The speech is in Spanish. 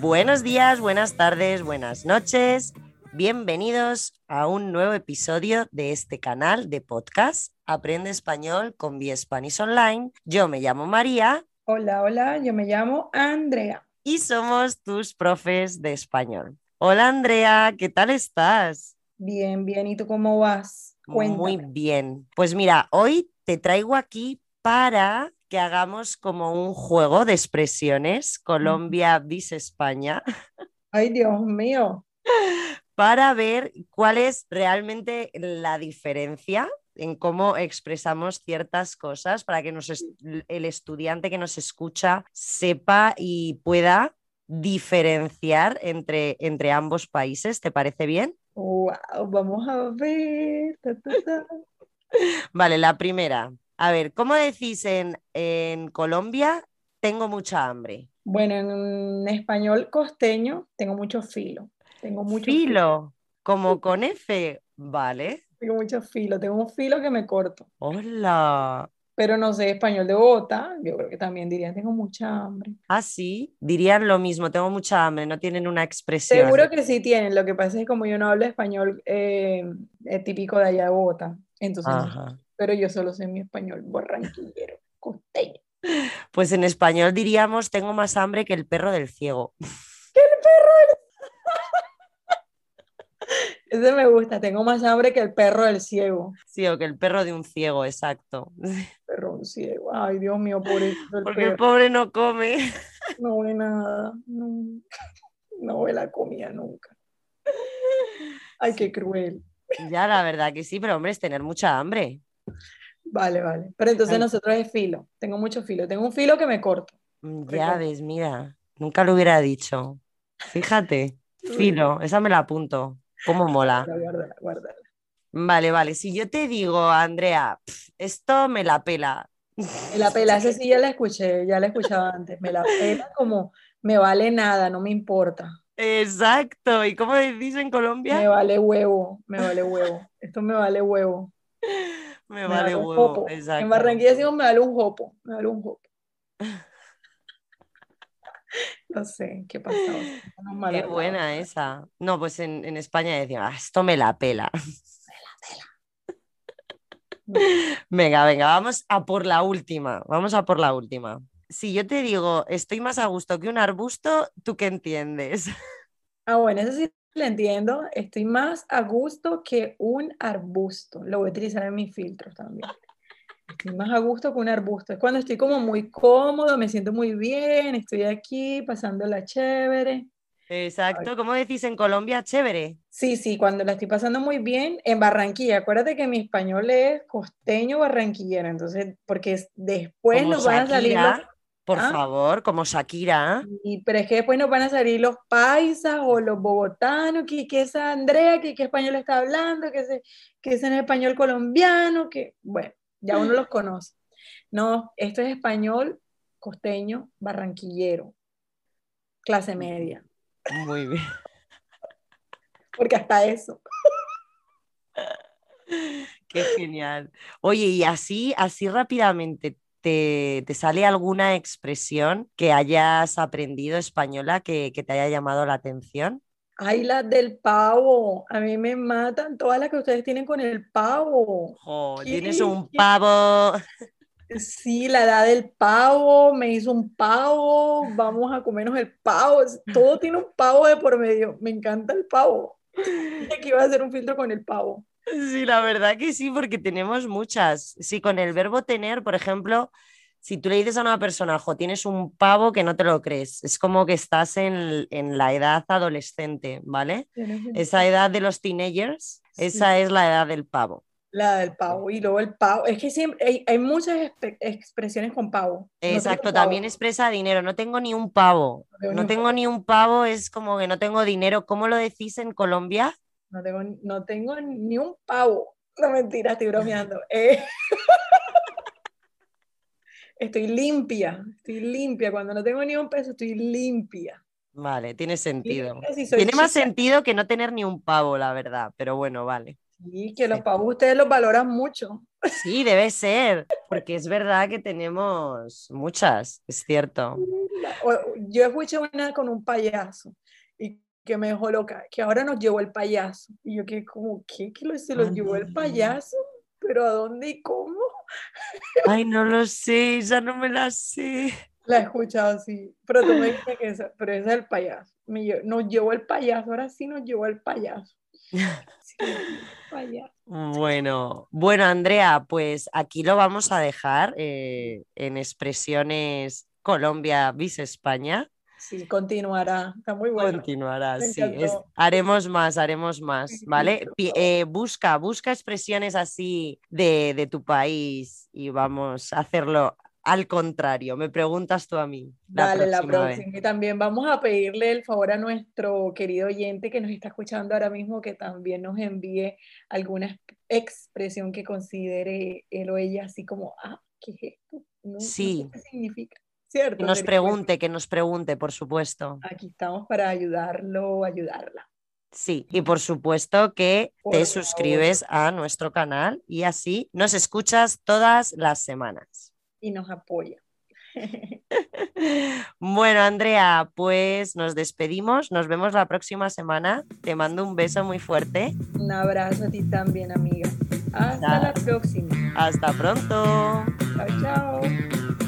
Buenos días, buenas tardes, buenas noches. Bienvenidos a un nuevo episodio de este canal de podcast Aprende Español con Vía Spanish Online. Yo me llamo María. Hola, hola, yo me llamo Andrea. Y somos tus profes de español. Hola Andrea, ¿qué tal estás? Bien, bien. ¿Y tú cómo vas? Muy bien. Pues mira, hoy te traigo aquí para que hagamos como un juego de expresiones, Colombia vis España. Ay, Dios mío. Para ver cuál es realmente la diferencia en cómo expresamos ciertas cosas para que nos el estudiante que nos escucha sepa y pueda diferenciar entre, entre ambos países. ¿Te parece bien? Wow, vamos a ver. Vale, la primera. A ver, ¿cómo decís en, en Colombia? Tengo mucha hambre. Bueno, en español costeño tengo mucho filo. Tengo mucho filo, como con F, vale. Tengo mucho filo, tengo un filo que me corto. Hola. Pero no sé, español de Bogotá, yo creo que también dirían, tengo mucha hambre. Ah, sí, dirían lo mismo, tengo mucha hambre, no tienen una expresión. Seguro que sí tienen, lo que pasa es que como yo no hablo español eh, típico de allá de Bogotá, entonces pero yo solo sé mi español barranquillero, costeño. Pues en español diríamos, tengo más hambre que el perro del ciego. ¿Qué el perro del Ese me gusta, tengo más hambre que el perro del ciego. Sí, o que el perro de un ciego, exacto. Perro de un ciego, ay Dios mío, pobre. Porque el pobre no come. No ve nada, no, no ve la comida nunca. Ay, qué cruel. Ya, la verdad que sí, pero hombre, es tener mucha hambre. Vale, vale. Pero entonces nosotros es filo. Tengo mucho filo. Tengo un filo que me corto. Mm, ya ves, mira. Nunca lo hubiera dicho. Fíjate. Filo. Esa me la apunto. ¿Cómo mola? Guárdala, guárdala. Vale, vale. Si yo te digo, Andrea, esto me la pela. Me la pela, ese sí ya la escuché, ya la escuchaba antes. Me la pela como me vale nada, no me importa. Exacto. ¿Y cómo decís en Colombia? Me vale huevo, me vale huevo. Esto me vale huevo. Me, vale huevo. Exacto. En Barranquilla decimos me vale un jopo, me vale un jopo. no sé, ¿qué pasó? Qué buena esa. No, pues en, en España decían, ah, esto me la pela. Me la pela. venga, venga, vamos a por la última. Vamos a por la última. Si yo te digo, estoy más a gusto que un arbusto, ¿tú qué entiendes? Ah, bueno, eso sí lo entiendo. Estoy más a gusto que un arbusto. Lo voy a utilizar en mis filtros también. Estoy más a gusto que un arbusto. Es cuando estoy como muy cómodo, me siento muy bien, estoy aquí pasándola chévere. Exacto, ¿cómo decís en Colombia? Chévere. Sí, sí, cuando la estoy pasando muy bien en Barranquilla. Acuérdate que mi español es costeño barranquillero, entonces, porque después nos van a salir por ¿Ah? favor, como Shakira. Y, pero es que después nos van a salir los paisas o los bogotanos, que, que es Andrea, que, qué español está hablando, que, es, que es en español colombiano, que bueno, ya uno los conoce. No, esto es español costeño, barranquillero, clase media. Muy bien. Porque hasta eso. Qué genial. Oye, y así, así rápidamente, ¿Te, sale alguna expresión que hayas aprendido española que, te haya llamado la atención? Ay, la del pavo. A mí me matan todas las que ustedes tienen con el pavo. tienes un pavo. Sí, la edad del pavo, me hizo un pavo, vamos a comernos el pavo. Todo tiene un pavo de por medio. Me encanta el pavo. Aquí iba a hacer un filtro con el pavo. Sí, la verdad que sí, porque tenemos muchas. Sí, con el verbo tener, por ejemplo, si tú le dices a una persona, ojo, tienes un pavo que no te lo crees, es como que estás en, la edad adolescente, ¿vale? Esa edad de los teenagers, esa es la edad del pavo. La del pavo, y luego el pavo, es que siempre hay, muchas expresiones con pavo. Exacto, también expresa dinero, no tengo ni un pavo, no tengo, ni un pavo, es como que no tengo dinero. ¿Cómo lo decís en Colombia? No tengo, no tengo ni un pavo. No mentira, estoy bromeando. Eh, estoy limpia, estoy limpia. Cuando no tengo ni un peso, estoy limpia. Vale, tiene sentido. tiene más sentido que no tener ni un pavo, la verdad, pero bueno, vale. Sí, que los pavos ustedes los valoran mucho. Sí, debe ser, porque es verdad que tenemos muchas, es cierto. yo escuché una con un payaso y que me dejó loca, que ahora nos llevó el payaso. Y yo que como, ¿qué? ¿Que se los llevó el payaso? ¿Pero a dónde y cómo? Ay, no lo sé, ya no me la sé. La he escuchado, sí. Pero tú me dices que esa, pero esa es el payaso. nos llevó el payaso, ahora sí nos llevó el payaso. Bueno, bueno, Andrea, pues aquí lo vamos a dejar eh, en expresiones Colombia bis España. Sí, continuará. Está muy bueno. Continuará, sí. haremos más, haremos más, ¿vale? Eh, busca, busca expresiones así de, de tu país y vamos a hacerlo al contrario, me preguntas tú a mí. Dale, la próxima. Y también vamos a pedirle el favor a nuestro querido oyente que nos está escuchando ahora mismo que también nos envíe alguna expresión que considere él o ella así como, ah, ¿qué es esto? sí. ¿Qué significa? ¿Cierto? Que nos pregunte, que nos pregunte, por supuesto. Aquí estamos para ayudarlo, ayudarla. Sí, y por supuesto que te suscribes a nuestro canal y así nos escuchas todas las semanas y nos apoya. Bueno, Andrea, pues nos despedimos, nos vemos la próxima semana. Te mando un beso muy fuerte. Un abrazo a ti también, amiga. Hasta la próxima. Hasta pronto. Chao, chao.